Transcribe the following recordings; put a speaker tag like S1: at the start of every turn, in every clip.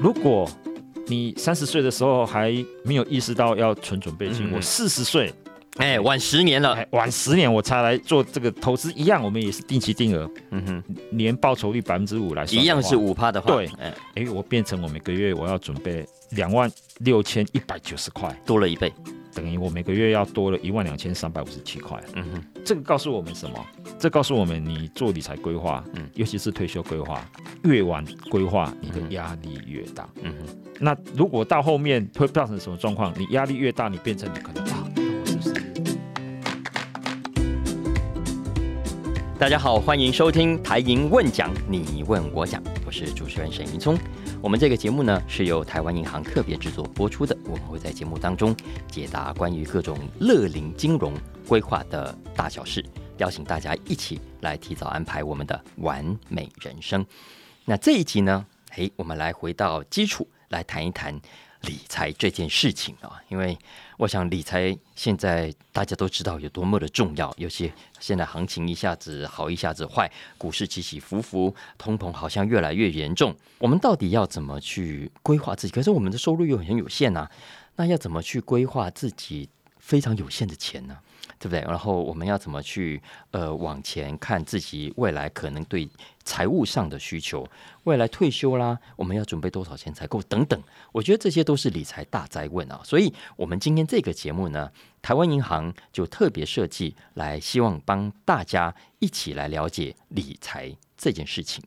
S1: 如果你三十岁的时候还没有意识到要存准备金，
S2: 嗯。
S1: 我四十岁，
S2: 哎，晚十年了，
S1: 哎，晚十年我才来做这个投资，一样，我们也是定期定额，
S2: 嗯哼，
S1: 年报酬率百分之五来算，
S2: 一样是。五趴的话，
S1: 对。
S2: 哎，
S1: 哎，我变成我每个月我要准备两万六千一百九十块，
S2: 多了一倍，
S1: 等于我每个月要多了一万两千三百五十七块。
S2: 嗯哼，
S1: 这个告诉我们什么？这告诉我们，你做理财规划，
S2: 嗯
S1: 尤其是退休规划，越晚规划，你的压力越大。
S2: 嗯哼，
S1: 那如果到后面会造成什么状况？你压力越大，你变成你可能啊，我是不是？
S2: 大家好，欢迎收听台银问讲，你问我讲，我是主持人沈云聪。我们这个节目呢是由台湾银行特别制作播出的，我们会在节目当中解答关于各种乐龄金融规划的大小事，邀请大家一起来提早安排我们的完美人生。那这一集呢，诶，我们来回到基础，来谈一谈理财这件事情啊，因为我想理财现在大家都知道有多么的重要，尤其现在行情一下子好一下子坏，股市起起伏伏，通膨好像越来越严重。我们到底要怎么去规划自己？可是我们的收入又很有限呐、那要怎么去规划自己非常有限的钱呢？对不对？然后我们要怎么去呃往前看自己未来可能对财务上的需求，未来退休啦，我们要准备多少钱才够等等。我觉得这些都是理财大灾问啊。所以，我们今天这个节目呢，台湾银行就特别设计来，希望帮大家一起来了解理财这件事情。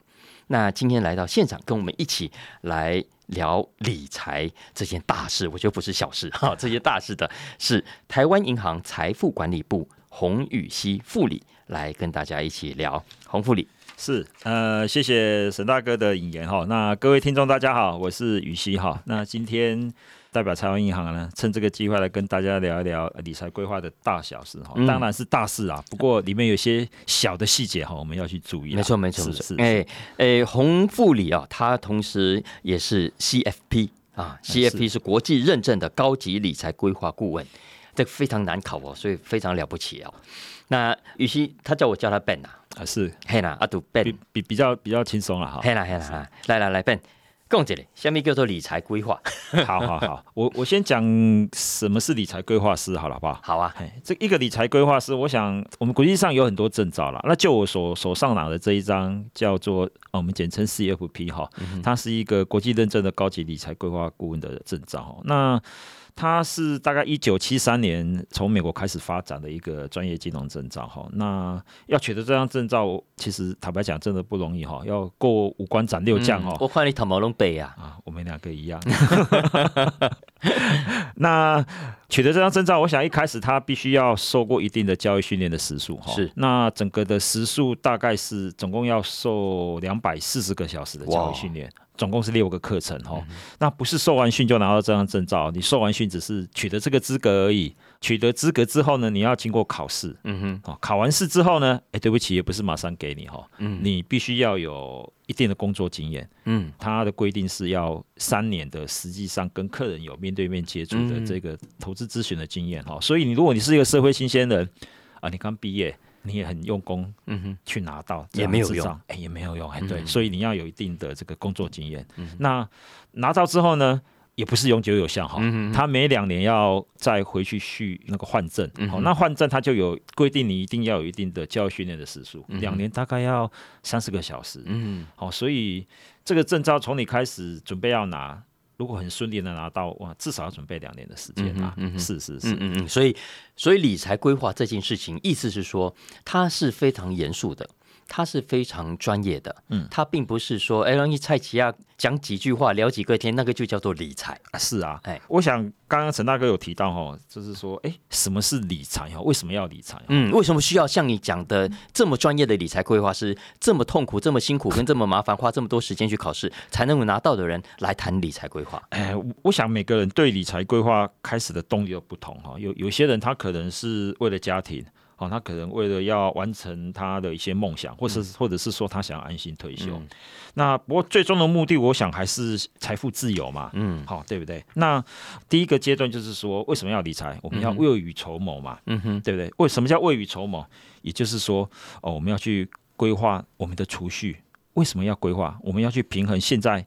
S2: 那今天来到现场，跟我们一起来聊理财这件大事，我觉得不是小事哈，这些大事的是台湾银行财富管理部洪宇熙副理来跟大家一起聊。洪副理，
S1: 是，呃，谢谢沈大哥的引言哈。那各位听众大家好，我是宇熙哈。那今天代表台湾银行呢，趁这个机会来跟大家聊一聊理财规划的大小事哈。
S2: 嗯。
S1: 当然是大事啊，不过里面有些小的细节哈，我们要去注意啦。
S2: 没错没错没
S1: 是是，
S2: 错哎哎，洪副理啊，他同时也是 CFP 啊，CFP 是。国际认证的高级理财规划顾问，这个非常难考哦，所以非常了不起哦。那羽西他叫我叫他 Ben 啊，
S1: 啊是。
S2: 嘿啦，阿杜 Ben
S1: 比比比较比较轻松了哈。
S2: 嘿啦嘿啦哈，来来来，Ben，讲一个，下面叫做理财规划，
S1: 好好好，我我先讲什么是理财规划师好了，好不好？
S2: 好啊，
S1: 哎，这一个理财规划师，我想我们国际上有很多证照啦。那就我手手上拿的这一张叫做，呃我们简称 CFP 哈，它是一个国际认证的高级理财规划顾问的证照。那它是大概一九七三年从美国开始发展的一个专业金融证照哈。那要取得这张证照，其实坦白讲真的不容易哈，要过五关斩六将哈。
S2: 嗯我看你头毛拢背呀，
S1: 啊，我们两个一样。那取得这张证照，我想一开始他必须要受过一定的教育训练的时数哈。
S2: 是
S1: 那整个的时数大概是总共要受两百四十个小时的教育训练，总共是六个课程哈。那不是受完训就拿到这张证照，你受完训只是取得这个资格而已。取得资格之后呢，你要经过考试。
S2: 嗯哼，
S1: 哦，考完试之后呢，哎，对不起，也不是马上给你哈，
S2: 嗯
S1: 你必须要有一定的工作经验。
S2: 嗯
S1: 它的规定是要三年的，实际上跟客人有面对面接触的
S2: 嗯
S1: 这个投资咨询的经验哈、所以你如果你是一个社会新鲜人啊，你刚毕业，你也很用功
S2: 嗯哼，
S1: 去拿到
S2: 也没有用。
S1: 哎，也没有用，哎，对，
S2: 嗯。
S1: 所以你要有一定的这个工作经验。
S2: 嗯
S1: 那拿到之后呢？也不是永久有效哈，
S2: 嗯
S1: 他每两年要再回去续那个换证，好、那换证他就有规定，你一定要有一定的教育训练的时数，
S2: 嗯
S1: 两年大概要三十个小时，
S2: 嗯。
S1: 好、所以这个证照从你开始准备要拿，如果很顺利的拿到，哇，至少要准备两年的时间啊。
S2: 嗯嗯
S1: 是是是，
S2: 嗯嗯嗯，所以所以理财规划这件事情，意思是说它是非常严肃的。它是非常专业的，
S1: 嗯
S2: 他并不是说，哎，让你蔡奇亚讲几句话，聊几个天，那个就叫做理财。
S1: 啊是啊。
S2: 哎
S1: 我想刚刚陈大哥有提到哈，就是说，哎，什么是理财哈？为什么要理财？
S2: 嗯，为什么需要像你讲的这么专业的理财规划师，这么痛苦、这么辛苦、跟这么麻烦，花这么多时间去考试，才能够拿到的人来谈理财规划？
S1: 哎，我我想每个人对理财规划开始的动力都不同哈。有有些人他可能是为了家庭，哦，他可能为了要完成他的一些梦想，或是、或者是说他想要安心退休。
S2: 嗯
S1: 那不过最终的目的，我想还是财富自由嘛。
S2: 嗯
S1: 好，对不对？那第一个阶段就是说，为什么要理财？我们要未雨绸缪嘛，
S2: 嗯哼，
S1: 对不对？为什么叫未雨绸缪？也就是说，哦，我们要去规划我们的储蓄。为什么要规划？我们要去平衡现在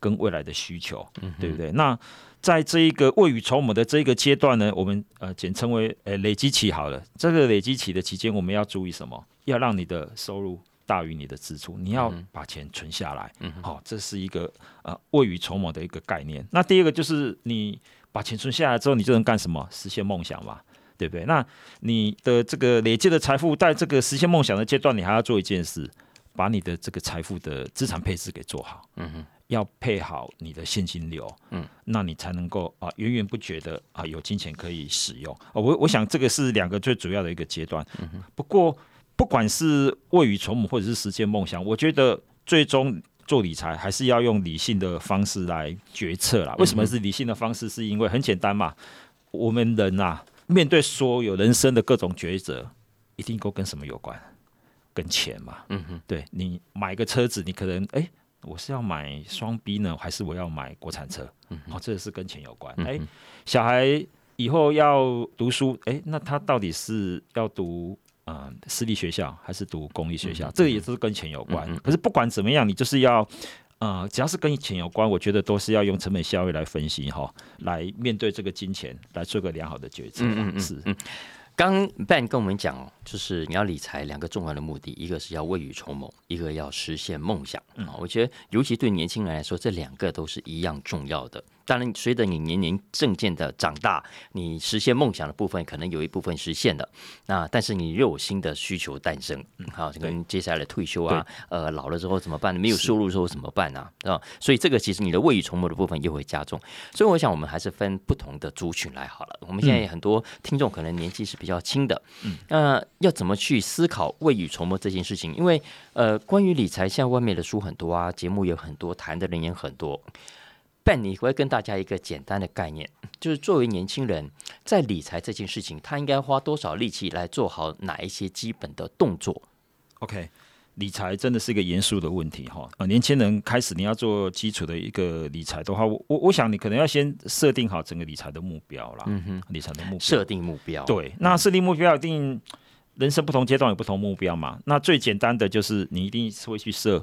S1: 跟未来的需求，对不对？那在这一个未雨绸缪的这一个阶段呢，我们呃简称为呃累积期好了。这个累积期的期间，我们要注意什么？要让你的收入大于你的支出，你要把钱存下来。嗯好，这是一个呃未雨绸缪的一个概念。那第二个就是你把钱存下来之后，你就能干什么？实现梦想嘛，对不对？那你的这个累积的财富，在这个实现梦想的阶段，你还要做一件事，把你的这个财富的资产配置给做好。嗯哼。要配好你的现金流，嗯，那你才能够啊源源不绝的啊有金钱可以使用。我我想这个是两个最主要的一个阶段。不过不管是未雨绸缪或者是实现梦想，我觉得最终做理财还是要用理性的方式来决策啦。为什么是理性的方式？是因为很简单嘛，我们人啊面对所有人生的各种抉择，一定都跟什么有关？跟钱嘛。嗯哼，对你买个车子，你可能哎。我是要买双 B 呢，还是我要买国产车？哦，这个是跟钱有关。哎，小孩以后要读书，哎，那他到底是要读嗯私立学校还是读公立学校？这个也是跟钱有关。可是不管怎么样，你就是要呃，只要是跟钱有关，我觉得都是要用成本效益来分析哈，来面对这个金钱，来做个良好的决策。嗯嗯是。
S2: 刚 Ben 跟我们讲，就是你要理财两个重要的目的，一个是要未雨绸缪，一个要实现梦想。啊，我觉得尤其对年轻人来说，这两个都是一样重要的。当然，随着你年龄渐渐的长大，你实现梦想的部分可能有一部分实现了。那但是你又有新的需求诞生，好，跟接下来的退休啊，呃，老了之后怎么办？没有收入之后怎么办呢？啊，所以这个其实你的未雨绸缪的部分又会加重。所以我想，我们还是分不同的族群来好了。我们现在很多听众可能年纪是比较轻的，嗯，那要怎么去思考未雨绸缪这件事情？因为呃，关于理财，现在外面的书很多啊，节目有很多，谈的人也很多。但你会跟大家一个简单的概念，就是作为年轻人，在理财这件事情，他应该花多少力气来做好哪一些基本的动作
S1: ？OK，理财真的是一个严肃的问题哈。呃，年轻人开始你要做基础的一个理财的话，我我我想你可能要先设定好整个理财的目标啦。嗯哼，理财的目标，
S2: 设定目标。
S1: 对，那设定目标一定人生不同阶段有不同目标嘛。那最简单的就是你一定是会去设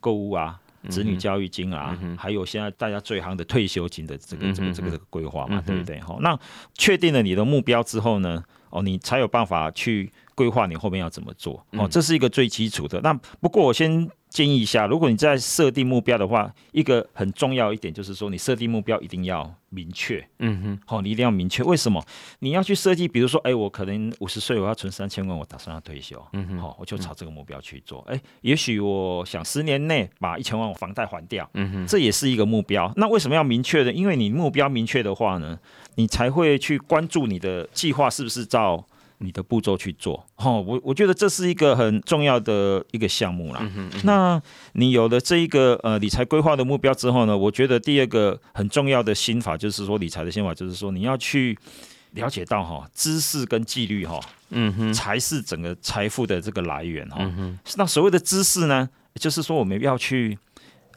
S1: 购物啊。子女教育金啊，还有现在大家最行的退休金的这个这个这个这个规划嘛，对不对？好，那确定了你的目标之后呢，哦，你才有办法去规划你后面要怎么做。哦，这是一个最基础的。那不过我先。建议一下，如果你在设定目标的话，一个很重要一点就是说，你设定目标一定要明确。嗯哼，好，你一定要明确。为什么？你要去设计，比如说，哎，我可能五十岁我要存三千万，我打算要退休。嗯哼，好，我就朝这个目标去做。哎，也许我想十年内把一千万房贷还掉。嗯哼，这也是一个目标。那为什么要明确呢？因为你目标明确的话呢，你才会去关注你的计划是不是照。你的步骤去做，哦，我我觉得这是一个很重要的一个项目啦。那你有了这一个呃理财规划的目标之后呢，我觉得第二个很重要的心法就是说理财的心法就是说你要去了解到哈知识跟纪律哈，嗯哼，才是整个财富的这个来源哈。那所谓的知识呢，就是说我们要去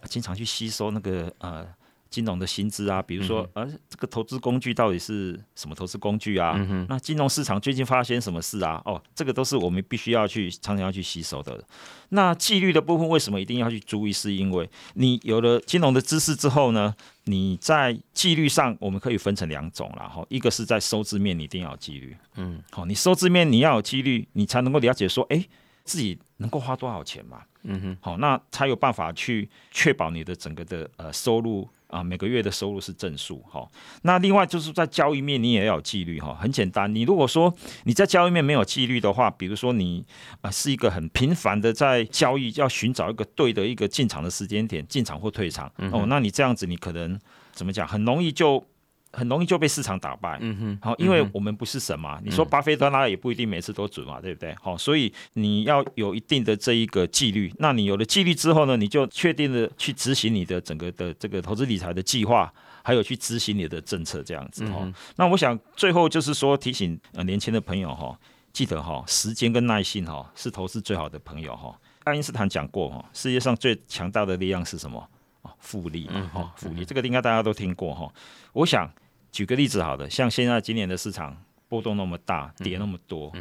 S1: 经常去吸收那个呃。金融的薪资啊，比如说，呃，这个投资工具到底是什么投资工具啊？那金融市场最近发生什么事啊？哦，这个都是我们必须要去常常要去吸收的。那纪律的部分为什么一定要去注意？是因为你有了金融的知识之后呢，你在纪律上我们可以分成两种然后。一个是在收支面，你一定要有纪律。嗯，好，你收支面你要有纪律，你才能够了解说，哎，自己能够花多少钱嘛？嗯哼，好，那才有办法去确保你的整个的呃收入。啊，每个月的收入是正数哈。那另外就是在交易面，你也要有纪律哈。很简单，你如果说你在交易面没有纪律的话，比如说你啊是一个很频繁的在交易，要寻找一个对的一个进场的时间点，进场或退场哦，那你这样子你可能怎么讲，很容易就。很容易就被市场打败，嗯哼，好，因为我们不是神嘛，你说巴菲特那也不一定每次都准嘛，对不对？好，所以你要有一定的这一个纪律，那你有了纪律之后呢，你就确定的去执行你的整个的这个投资理财的计划，还有去执行你的政策这样子哈。那我想最后就是说提醒呃年轻的朋友哈，记得哈，时间跟耐心哈是投资最好的朋友哈。爱因斯坦讲过哈，世界上最强大的力量是什么？啊，复利嘛哈，复利这个应该大家都听过哈。我想。举个例子，好的，像现在今年的市场波动那么大，跌那么多，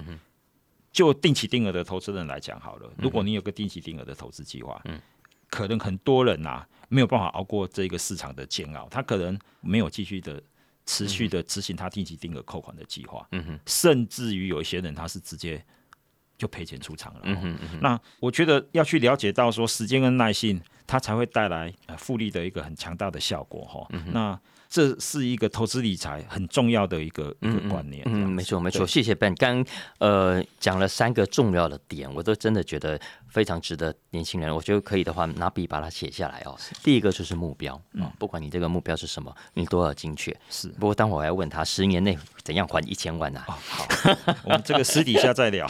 S1: 就定期定额的投资人来讲好了，如果你有个定期定额的投资计划，可能很多人呐，没有办法熬过这个市场的煎熬，他可能没有继续的持续的执行他定期定额扣款的计划，嗯哼，甚至于有一些人他是直接就赔钱出场了。嗯哼，那我觉得要去了解到说时间跟耐性，它才会带来呃复利的一个很强大的效果哈。那这是一个投资理财很重要的一个一个观念。
S2: 嗯，没错没错，谢谢 Ben。刚呃讲了三个重要的点，我都真的觉得。非常值得年轻人，我觉得可以的话，拿笔把它写下来哦。第一个就是目标嗯，不管你这个目标是什么，你都要精确。
S1: 是，
S2: 不过当我要问他十年内怎样还一千万呢？
S1: 好，我们这个私底下再聊。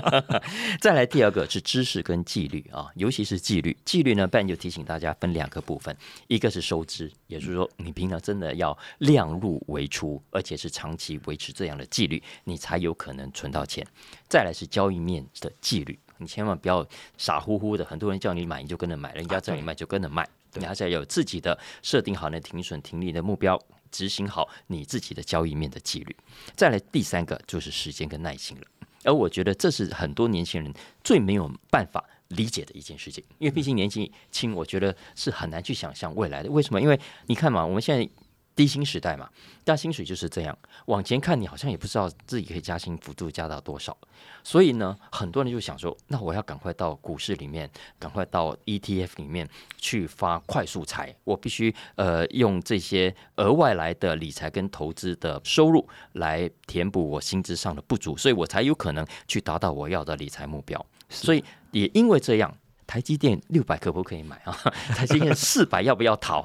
S2: 再来第二个是知识跟纪律啊，尤其是纪律。纪律呢，Ben 就提醒大家分两个部分，一个是收支，也就是说你平常真的要量入为出，而且是长期维持这样的纪律，你才有可能存到钱。再来是交易面的纪律。你千万不要傻乎乎的，很多人叫你买你就跟着买，人家叫你卖就跟着卖。你还是要有自己的设定好那停损停利的目标，执行好你自己的交易面的纪律。再来第三个就是时间跟耐心了，而我觉得这是很多年轻人最没有办法理解的一件事情，因为毕竟年纪轻，我觉得是很难去想象未来的。为什么？因为你看嘛，我们现在。低薪时代嘛，但薪水就是这样。往前看，你好像也不知道自己可以加薪幅度加到多少。所以呢，很多人就想说，那我要赶快到股市里面，赶快到 ETF 里面去发快速财。我必须呃用这些额外来的理财跟投资的收入来填补我薪资上的不足，所以我才有可能去达到我要的理财目标。所以也因为这样。台积电六百可不可以买啊？台积电四百要不要逃？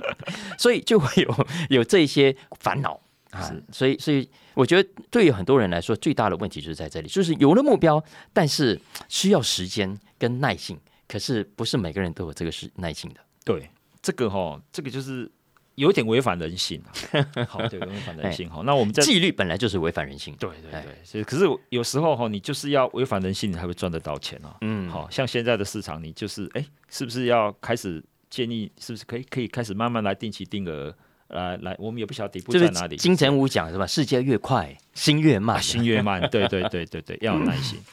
S2: 所以就会有有这些烦恼啊。所以，所以我觉得对于很多人来说，最大的问题就是在这里，就是有了目标，但是需要时间跟耐性，可是不是每个人都有这个是耐性的。
S1: 对，这个哈，这个就是。有点违反人性啊，好，对，违反人性哈。那我们在
S2: 纪律本来就是违反人性，
S1: 对对对。所以，可是有时候哈，你就是要违反人性，你才会赚得到钱哦。嗯，好像现在的市场，你就是哎，是不是要开始建议，是不是可以可以开始慢慢来定期定额来来？我们也不晓得底部在哪里。
S2: 金城武讲是吧？世界越快，心越慢，
S1: 心越慢。对对对对对，要有耐心。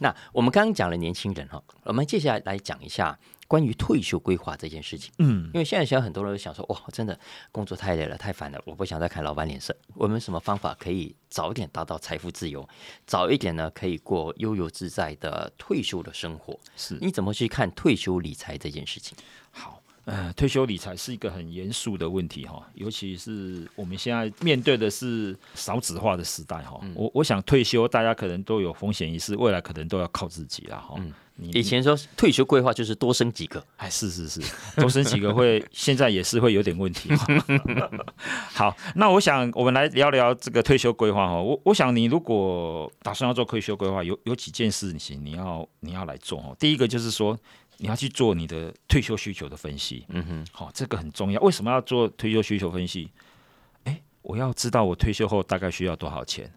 S2: 那我们刚刚讲了年轻人哈，我们接下来来讲一下。关于退休规划这件事情，嗯，因为现在现在很多人都想说，哇，真的工作太累了，太烦了，我不想再看老板脸色。我们什么方法可以早一点达到财富自由，早一点呢可以过悠游自在的退休的生活？
S1: 是，
S2: 你怎么去看退休理财这件事情？
S1: 好，呃，退休理财是一个很严肃的问题哈，尤其是我们现在面对的是少子化的时代哈。我我想退休，大家可能都有风险意识，未来可能都要靠自己了哈。
S2: 以前说退休规划就是多生几个，
S1: 哎，是是是，多生几个会，现在也是会有点问题。好，那我想我们来聊聊这个退休规划哈。我我想你如果打算要做退休规划，有有几件事情你要你要来做哦。第一个就是说你要去做你的退休需求的分析。嗯哼，好，这个很重要。为什么要做退休需求分析？哎，我要知道我退休后大概需要多少钱。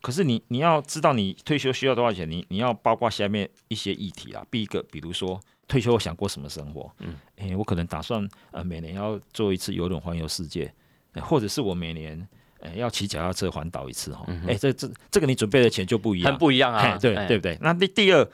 S1: 可是你你要知道你退休需要多少钱，你你要包括下面一些议题啊。第一个，比如说退休后想过什么生活？嗯，诶，我可能打算呃每年要做一次游轮环游世界，或者是我每年诶要骑脚踏车环岛一次哈。诶，这这这个你准备的钱就不一样，
S2: 很不一样啊。
S1: 对对不对？那第第二，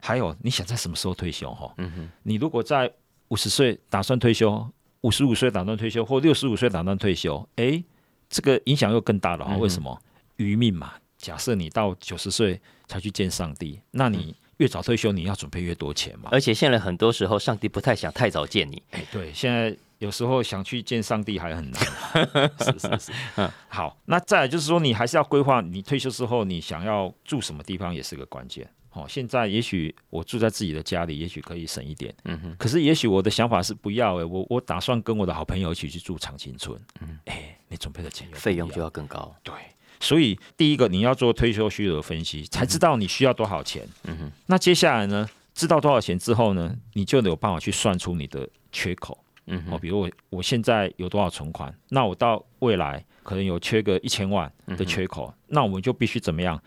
S1: 还有你想在什么时候退休哈？嗯哼，你如果在五十岁打算退休，五十五岁打算退休，或六十五岁打算退休，诶，这个影响又更大了哈。为什么？余命嘛。假设你到九十岁才去见上帝，那你越早退休，你要准备越多钱嘛。
S2: 而且现在很多时候，上帝不太想太早见你。
S1: 哎，对，现在有时候想去见上帝还很难。是是是。嗯，好，那再来就是说，你还是要规划你退休之后你想要住什么地方，也是个关键。哦，现在也许我住在自己的家里，也许可以省一点。嗯哼。可是也许我的想法是不要哎，我我打算跟我的好朋友一起去住长青村。嗯，哎，你准备的钱
S2: 费用就要更高。
S1: 对。所以，第一个你要做退休需求分析，才知道你需要多少钱。嗯哼。那接下来呢？知道多少钱之后呢？你就有办法去算出你的缺口。嗯哼。哦，比如我我现在有多少存款？那我到未来可能有缺个一千万的缺口，那我们就必须怎么样？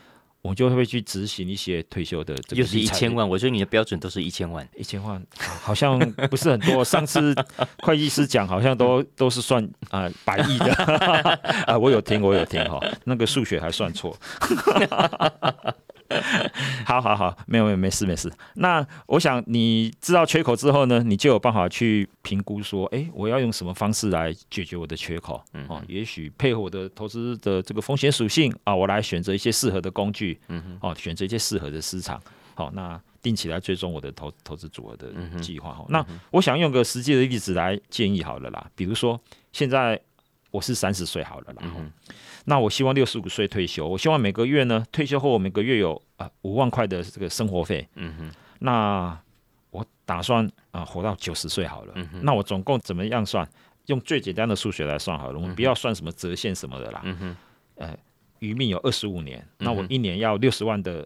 S1: 我就会去执行一些退休的，
S2: 又是一千万。我觉得你的标准都是一千万，
S1: 一千万好像不是很多。上次 会计师讲，好像都都是算啊百亿的 啊。我有听，我有听哈，那个数学还算错。好好好，没有没有没事没事。那我想你知道缺口之后呢，你就有办法去评估说，哎，我要用什么方式来解决我的缺口？嗯，哦，也许配合我的投资的这个风险属性啊，我来选择一些适合的工具，嗯哼，哦，选择一些适合的市场。好，那定期来追踪我的投投资组合的计划。哈，那我想用个实际的例子来建议好了啦，比如说现在我是三十岁好了啦。那我希望六十五岁退休，我希望每个月呢，退休后我每个月有啊五万块的这个生活费。嗯哼。那我打算啊活到九十岁好了。嗯哼。那我总共怎么样算？用最简单的数学来算好了，我们不要算什么折现什么的啦。嗯哼。呃，余命有二十五年，那我一年要六十万的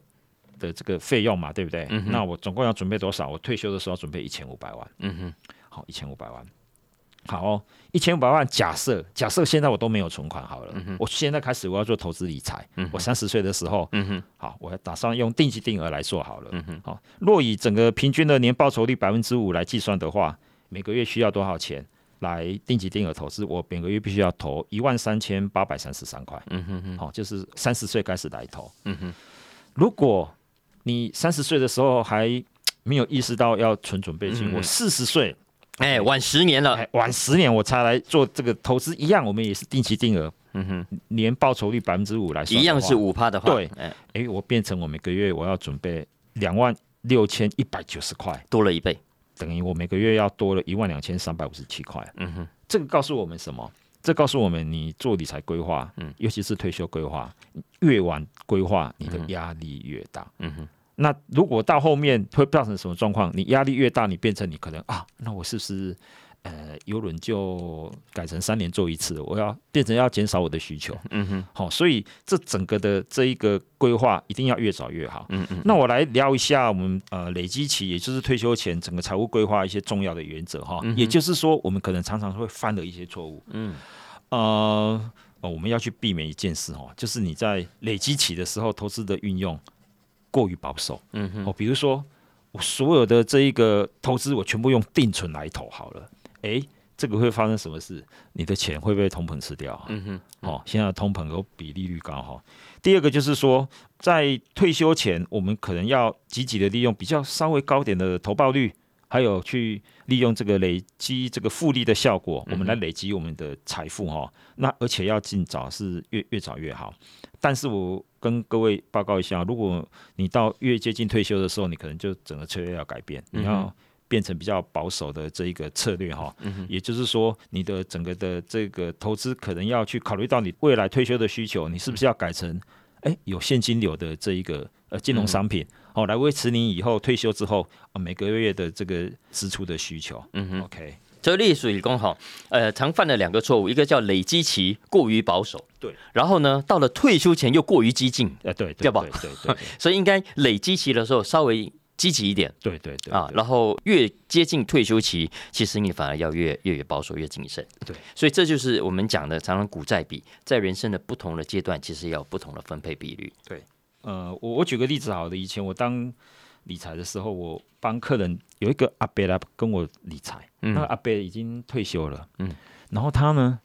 S1: 的这个费用嘛，对不对？嗯那我总共要准备多少？我退休的时候准备一千五百万。嗯哼。好，一千五百万。好哦，一千五百万，假设假设现在我都没有存款好了，我现在开始我要做投资理财，我三十岁的时候，好，我打算用定期定额来做好了，好，若以整个平均的年报酬率百分之五来计算的话，每个月需要多少钱来定期定额投资？我每个月必须要投一万三千八百三十三块，好，就是三十岁开始来投，嗯如果你三十岁的时候还没有意识到要存准备金，我四十岁。
S2: 哎，晚十年了，
S1: 晚十年我才来做这个投资，一样，我们也是定期定额，嗯哼，年报酬率百分之五来算，
S2: 一样是五趴的话，
S1: 对，哎，我变成我每个月我要准备两万六千一百九十块，
S2: 多了一倍，
S1: 等于我每个月要多了一万两千三百五十七块，嗯哼，这个告诉我们什么？这告诉我们，你做理财规划，嗯，尤其是退休规划，越晚规划，你的压力越大，嗯哼。那如果到后面会造成什么状况？你压力越大，你变成你可能啊，那我是不是呃，游轮就改成三年做一次？我要变成要减少我的需求。嗯哼，好，所以这整个的这一个规划一定要越早越好。嗯嗯，那我来聊一下我们呃累积期，也就是退休前整个财务规划一些重要的原则哈。也就是说，我们可能常常会犯的一些错误。嗯，呃，我们要去避免一件事哦，就是你在累积期的时候投资的运用。过于保守，嗯哼，哦，比如说我所有的这一个投资，我全部用定存来投好了，哎，这个会发生什么事？你的钱会被通膨吃掉？嗯哼，哦，现在通膨有比利率高哈。第二个就是说，在退休前，我们可能要积极的利用比较稍微高点的投报率，还有去利用这个累积这个复利的效果，我们来累积我们的财富哈。那而且要尽早，是越越早越好。但是我跟各位报告一下，如果你到越接近退休的时候，你可能就整个策略要改变，你要变成比较保守的这一个策略哈。也就是说，你的整个的这个投资可能要去考虑到你未来退休的需求，你是不是要改成哎有现金流的这一个呃金融商品，哦来维持你以后退休之后啊每个月的这个支出的需求。嗯哼，OK。
S2: 这历史理工好，呃，常犯了两个错误，一个叫累积期过于保守，
S1: 对，
S2: 然后呢，到了退休前又过于激进，
S1: 呃，对，对
S2: 吧？
S1: 对对，
S2: 所以应该累积期的时候稍微积极一点，
S1: 对对对，
S2: 啊，然后越接近退休期，其实你反而要越越越保守，越谨慎，
S1: 对，
S2: 所以这就是我们讲的常常股债比，在人生的不同的阶段，其实要有不同的分配比率，
S1: 对，呃，我我举个例子好的，以前我当。理财的时候，我帮客人有一个阿伯来跟我理财，那个阿伯已经退休了，嗯，然后他呢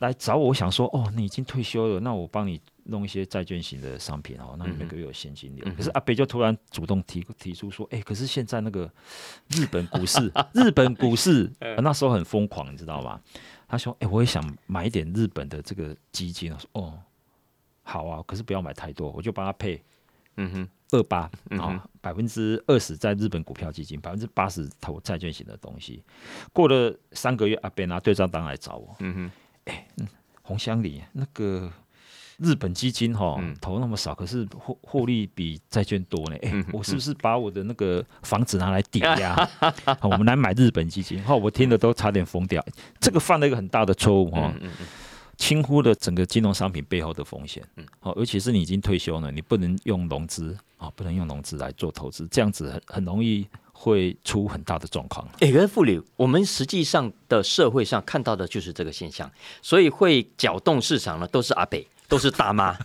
S1: 来找我，想说，哦，你已经退休了，那我帮你弄一些债券型的商品哦，那你每个月有现金流。可是阿伯就突然主动提提出说，哎，可是现在那个日本股市，日本股市那时候很疯狂，你知道吗？他说，哎，我也想买一点日本的这个基金。我说，哦，好啊，可是不要买太多，我就帮他配，嗯哼。二八啊，百分之二十在日本股票基金，百分之八十投债券型的东西。过了三个月，阿贝拿对账单来找我。嗯哼，哎，红香里那个日本基金哈，投那么少，可是获获利比债券多呢。哎，我是不是把我的那个房子拿来抵押？我们来买日本基金。哈，我听的都差点疯掉。这个犯了一个很大的错误哈。轻忽了整个金融商品背后的风险，嗯，好，尤其是你已经退休了，你不能用融资啊，不能用融资来做投资，这样子很很容易会出很大的状况。
S2: 哎，可是傅理，我们实际上的社会上看到的就是这个现象，所以会搅动市场的都是阿北，都是大妈，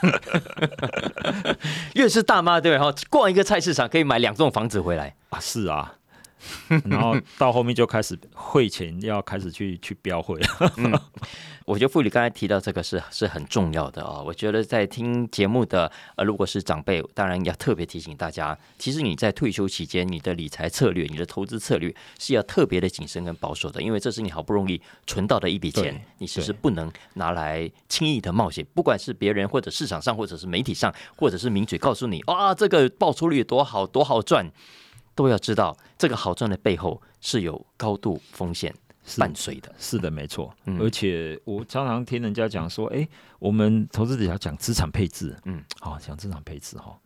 S2: 越是大妈对哈，逛一个菜市场可以买两栋房子回来。
S1: 啊，是啊。然后到后面就开始汇钱要开始去去标会了。
S2: 我觉得妇女刚才提到这个是是很重要的啊。我觉得在听节目的呃，如果是长辈，当然要特别提醒大家，其实你在退休期间，你的理财策略、你的投资策略是要特别的谨慎跟保守的，因为这是你好不容易存到的一笔钱，你其实不能拿来轻易的冒险。不管是别人或者市场上，或者是媒体上，或者是名嘴告诉你啊，这个报酬率多好多好赚，都要知道这个好赚的背后是有高度风险。伴随的，
S1: 是的，没错。而且我常常听人家讲说，哎，我们投资者要讲资产配置，嗯，好，讲资产配置哈。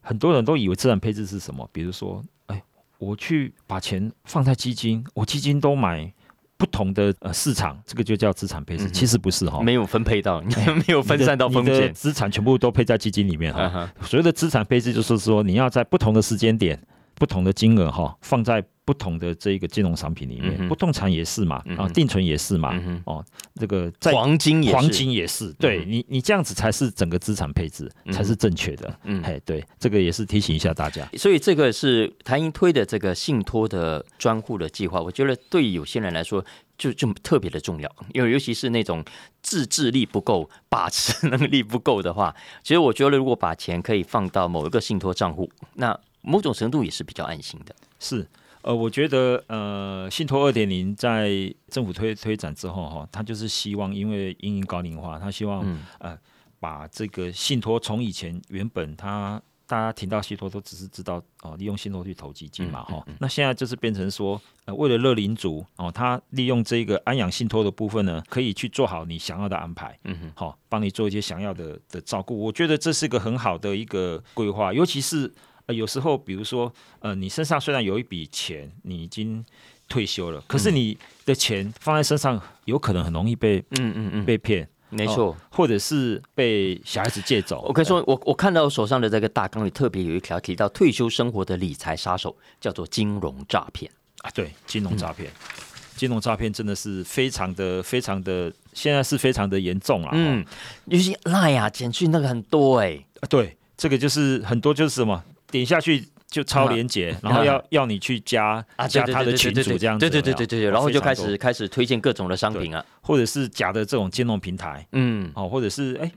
S1: 很多人都以为资产配置是什么？比如说，哎，我去把钱放在基金，我基金都买不同的呃市场，这个就叫资产配置。其实不是哈，
S2: 没有分配到，没有分散到风险，
S1: 资产全部都配在基金里面哈。所谓的资产配置就是说，你要在不同的时间点。不同的金额哈，放在不同的这一个金融商品里面，不动产也是嘛，啊，定存也是嘛，哦，这个
S2: 在黄金也
S1: 黄金也是，对你你这样子才是整个资产配置才是正确的，嗯，哎，对，这个也是提醒一下大家。
S2: 所以这个是台银推的这个信托的专户的计划，我觉得对有些人来说就就特别的重要，因为尤其是那种自制力不够、把持能力不够的话，其实我觉得如果把钱可以放到某一个信托账户，那某种程度也是比较安心的。
S1: 是，呃，我觉得，呃，信托二点零在政府推推展之后，哈，他就是希望，因为因应高龄化，他希望，呃，把这个信托从以前原本他大家听到信托都只是知道哦，利用信托去投基金嘛，哈，那现在就是变成说，呃，为了乐龄族哦，他利用这个安养信托的部分呢，可以去做好你想要的安排，嗯哼，好，帮你做一些想要的的照顾。我觉得这是个很好的一个规划，尤其是。呃，有时候，比如说，呃，你身上虽然有一笔钱，你已经退休了，可是你的钱放在身上，有可能很容易被，嗯嗯嗯，被骗，
S2: 没错，
S1: 或者是被小孩子借走。
S2: 我可以说，我我看到手上的这个大纲里特别有一条提到退休生活的理财杀手，叫做金融诈骗
S1: 啊，对，金融诈骗，金融诈骗真的是非常的、非常的，现在是非常的严重了。嗯，
S2: 尤其赖呀，简讯那个很多哎，
S1: 啊，对，这个就是很多就是什么。点下去就超连接，然后要要你去加加他的群主这样子，
S2: 对对对对对对，然后就开始开始推荐各种的商品啊，
S1: 或者是假的这种金融平台，嗯，哦，或者是哎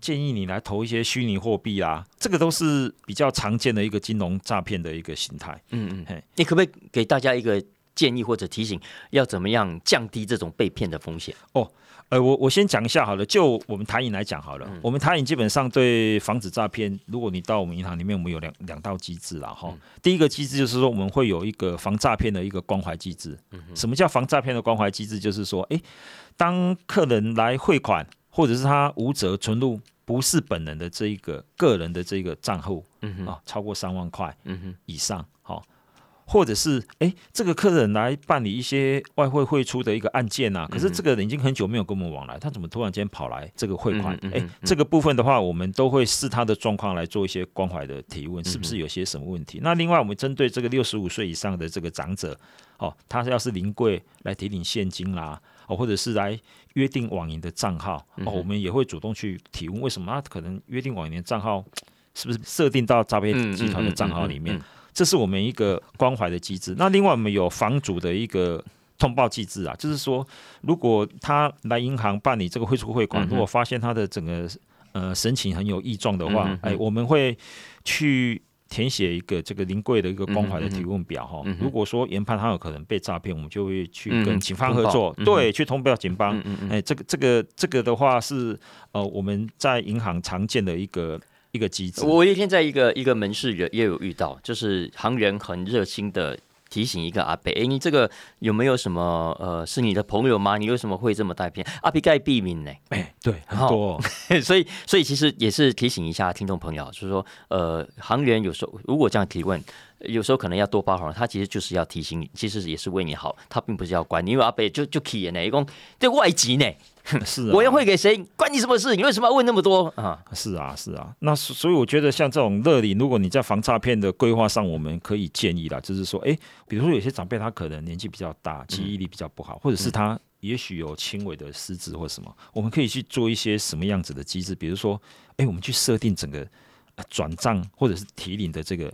S1: 建议你来投一些虚拟货币啊，这个都是比较常见的一个金融诈骗的一个形态。嗯
S2: 嗯，嘿，你可不可以给大家一个建议或者提醒，要怎么样降低这种被骗的风险？哦。
S1: 呃，我我先讲一下好了，就我们台银来讲好了，我们台银基本上对防止诈骗，如果你到我们银行里面，我们有两两道机制啦，哈。第一个机制就是说，我们会有一个防诈骗的一个关怀机制。什么叫防诈骗的关怀机制？就是说，哎，当客人来汇款，或者是他无责存入不是本人的这一个个人的这个账户，啊，超过三万块以上，好。或者是哎，这个客人来办理一些外汇汇出的一个案件呐，可是这个人已经很久没有跟我们往来，他怎么突然间跑来这个汇款？哎，这个部分的话，我们都会视他的状况来做一些关怀的提问，是不是有些什么问题？那另外，我们针对这个六十五岁以上的这个长者，哦，他要是临柜来提领现金啦，哦，或者是来约定网银的账号，哦，我们也会主动去提问，为什么？他可能约定网银的账号是不是设定到诈骗集团的账号里面？这是我们一个关怀的机制。那另外我们有房主的一个通报机制啊，就是说，如果他来银行办理这个汇出汇款，如果发现他的整个呃申请很有异状的话，哎，我们会去填写一个这个临柜的一个关怀的提问表哈。如果说研判他有可能被诈骗，我们就会去跟警方合作，对，去通报警方。哎，这个这个这个的话是呃我们在银行常见的一个。一个机制，
S2: 我一天在一个一个门市也也有遇到，就是行员很热心的提醒一个阿北，哎，你这个有没有什么呃，是你的朋友吗？你为什么会这么带偏？阿北盖避免呢？
S1: 哎，对，很多，
S2: 所以所以其实也是提醒一下听众朋友，就是说呃，行员有时候如果这样提问。有时候可能要多包容，他其实就是要提醒你，其实也是为你好，他并不是要管你。因为阿北就就气呢，一共这外籍呢，
S1: 是
S2: 我要会给谁，关你什么事？你为什么要问那么多啊？
S1: 是啊，是啊。那所以我觉得像这种乐礼，如果你在防诈骗的规划上，我们可以建议啦，就是说，哎，比如说有些长辈他可能年纪比较大，记忆力比较不好，或者是他也许有轻微的失智或什么，我们可以去做一些什么样子的机制？比如说，哎，我们去设定整个转账或者是提领的这个。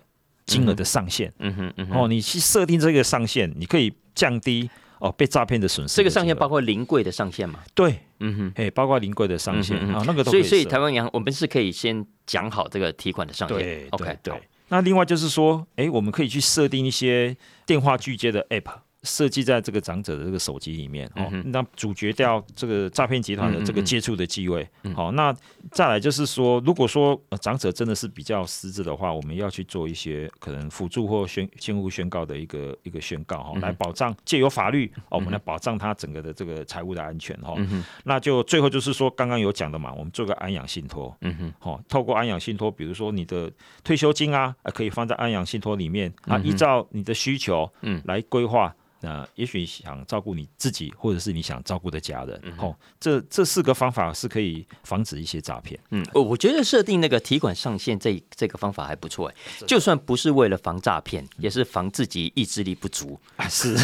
S1: 金额的上限。
S2: 嗯哼嗯哼，
S1: 哦，你去设定这个上限，你可以降低哦被诈骗的损失的
S2: 这。个上限包括临柜的上限嘛？
S1: 对，
S2: 嗯哼。
S1: 哎，包括临柜的上限
S2: 嗯
S1: 那个都
S2: 所以，所以台湾银行我们是可以先讲好这个提款的上限。
S1: 对
S2: OK，
S1: 对对。那另外就是说，哎，我们可以去设定一些电话拒接的 App。设计在这个长者的这个手机里面哦
S2: 嗯，
S1: 那阻绝掉这个诈骗集团的这个接触的机会。
S2: 嗯
S1: 好，那再来就是说，如果说呃长者真的是比较失智的话，我们要去做一些可能辅助或宣监护宣告的一个一个宣告哈，
S2: 嗯
S1: 来保障借由法律哦，我们来保障他整个的这个财务的安全哈。
S2: 嗯
S1: 那就最后就是说，刚刚有讲的嘛，我们做个安养信托。
S2: 嗯哼
S1: 哦，透过安养信托，比如说你的退休金啊，呃可以放在安养信托里面啊，依照你的需求，
S2: 嗯
S1: 来规划。那、也许想照顾你自己，或者是你想照顾的家人，
S2: 嗯
S1: 哦，这这四个方法是可以防止一些诈骗。
S2: 嗯，我我觉得设定那个提款上限这这个方法还不错哎，就算不是为了防诈骗，也是防自己意志力不足，啊
S1: 是，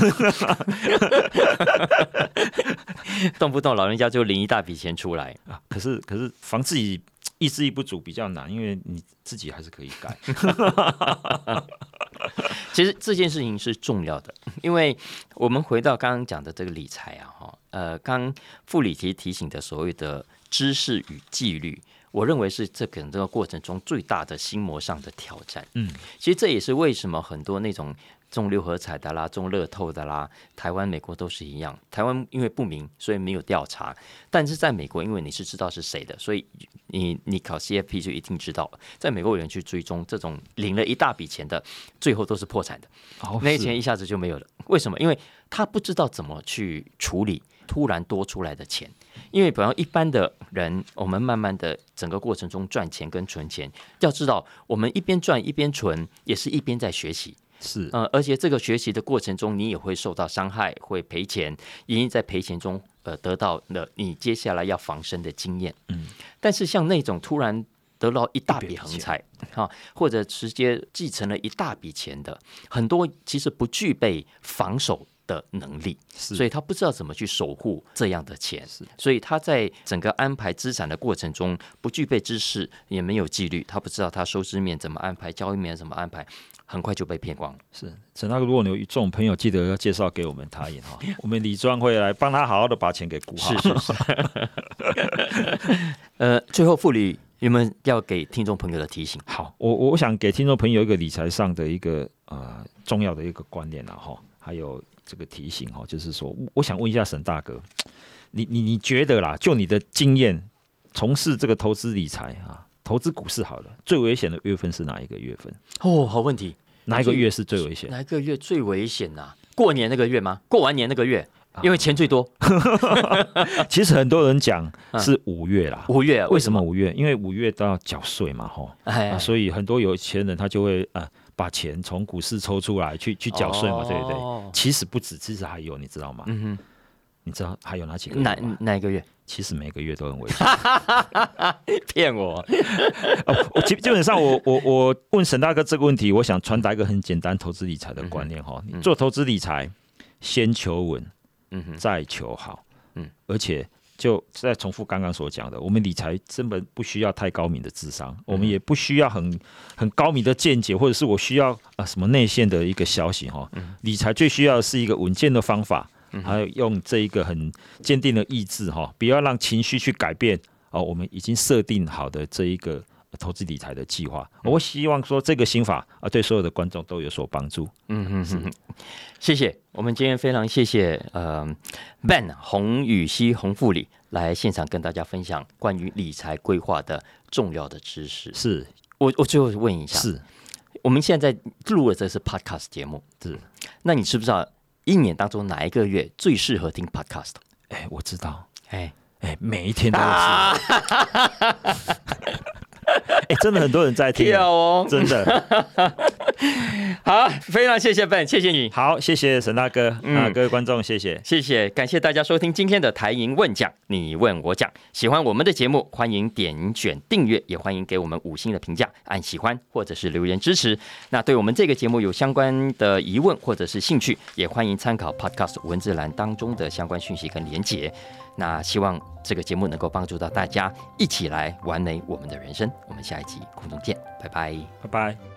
S2: 动不动老人家就领一大笔钱出来。
S1: 啊，可是可是防自己意志力不足比较难，因为你自己还是可以改。
S2: 其实这件事情是重要的，因为我们回到刚刚讲的这个理财啊，哈，呃，刚傅里提提醒的所谓的知识与纪律，我认为是这可能这个过程中最大的心魔上的挑战。
S1: 嗯，
S2: 其实这也是为什么很多那种中六合彩的啦、中乐透的啦，台湾、美国都是一样。台湾因为不明，所以没有调查；但是在美国，因为你是知道是谁的，所以你你考 CFP 就一定知道了。在美国有人去追踪这种领了一大笔钱的，最后都是破产的。
S1: 哦
S2: 那些钱一下子就没有了。为什么？因为他不知道怎么去处理突然多出来的钱。因为比方一般的人，我们慢慢的整个过程中赚钱跟存钱，要知道我们一边赚一边存，也是一边在学习。
S1: 是。
S2: 呃，而且这个学习的过程中，你也会受到伤害，会赔钱，已经在赔钱中呃得到了你接下来要防身的经验。
S1: 嗯，
S2: 但是像那种突然得到一大
S1: 笔
S2: 横财哈，或者直接继承了一大笔钱的，很多其实不具备防守的能力，所以他不知道怎么去守护这样的钱，所以他在整个安排资产的过程中不具备知识，也没有纪律，他不知道他收支面怎么安排，交易面怎么安排，很快就被骗光了。
S1: 是陈大哥，如果你有这种朋友，记得要介绍给我们他也哈，我们李庄会来帮他好好的把钱给顾好。
S2: 是是是。呃，最后傅理有没有要给听众朋友的提醒？
S1: 好，我我想给听众朋友一个理财上的一个呃重要的一个观念了哈，还有这个提醒哈，就是说，我想问一下沈大哥，你你你觉得啦，就你的经验，从事这个投资理财啊，投资股市好了，最危险的月份是哪一个月份？
S2: 哦，好问题。
S1: 哪一个月是最危险？
S2: 哪一个月最危险呐、过年那个月吗？过完年那个月，因为钱最多。
S1: 其实很多人讲
S2: 嗯
S1: 是五月啦。
S2: 五月
S1: 为什么？五月？因为五月都要缴税嘛，吼、
S2: 哎
S1: 啊，所以很多有钱人他就会啊、把钱从股市抽出来去去缴税嘛，对不对？
S2: 哦
S1: 其实不止，其实还有，你知道吗？
S2: 嗯
S1: 你知道还有哪几个
S2: 哼，哪？哪一个月？
S1: 其实每个月都很危险。
S2: 骗我？
S1: 哦，我基基本上我我我问沈大哥这个问题，我想传达一个很简单投资理财的观念哈。你做投资理财，先求稳，
S2: 嗯哼，
S1: 再求好。
S2: 嗯
S1: 嗯，而且就再重复刚刚所讲的，我们理财根本不需要太高明的智商，我们也不需要很很高明的见解，或者是我需要啊什么内线的一个消息哈。理财最需要的是一个稳健的方法，还有用这一个很坚定的意志哈，不要让情绪去改变哦。我们已经设定好的这一个。投资理财的计划，我希望说这个心法啊，对所有的观众都有所帮助。
S2: 嗯哼哼哼，谢谢。我们今天非常谢谢呃 Ben 洪宇熙洪富里来现场跟大家分享关于理财规划的重要的知识。
S1: 是
S2: 我我最后问一下，
S1: 是
S2: 我们现在录的这是 Podcast 节目，
S1: 是，
S2: 那你知不知道一年当中哪一个月最适合听 Podcast？
S1: 哎、我知道，
S2: 哎，
S1: 哎、每一天都是。哎、真的很多人在听，
S2: 哦。
S1: 真的。
S2: 好，非常谢谢 Ben，谢谢你。
S1: 好，谢谢沈大哥、
S2: 嗯
S1: 啊，各位观众，谢谢。
S2: 谢谢，感谢大家收听今天的台银问讲，你问我讲。喜欢我们的节目，欢迎点选订阅，也欢迎给我们五星的评价，按喜欢或者是留言支持。那对我们这个节目有相关的疑问或者是兴趣，也欢迎参考 Podcast 文字栏当中的相关讯息跟连结。那希望这个节目能够帮助到大家，一起来完美我们的人生。我们下一集空中见，拜拜。
S1: 拜拜。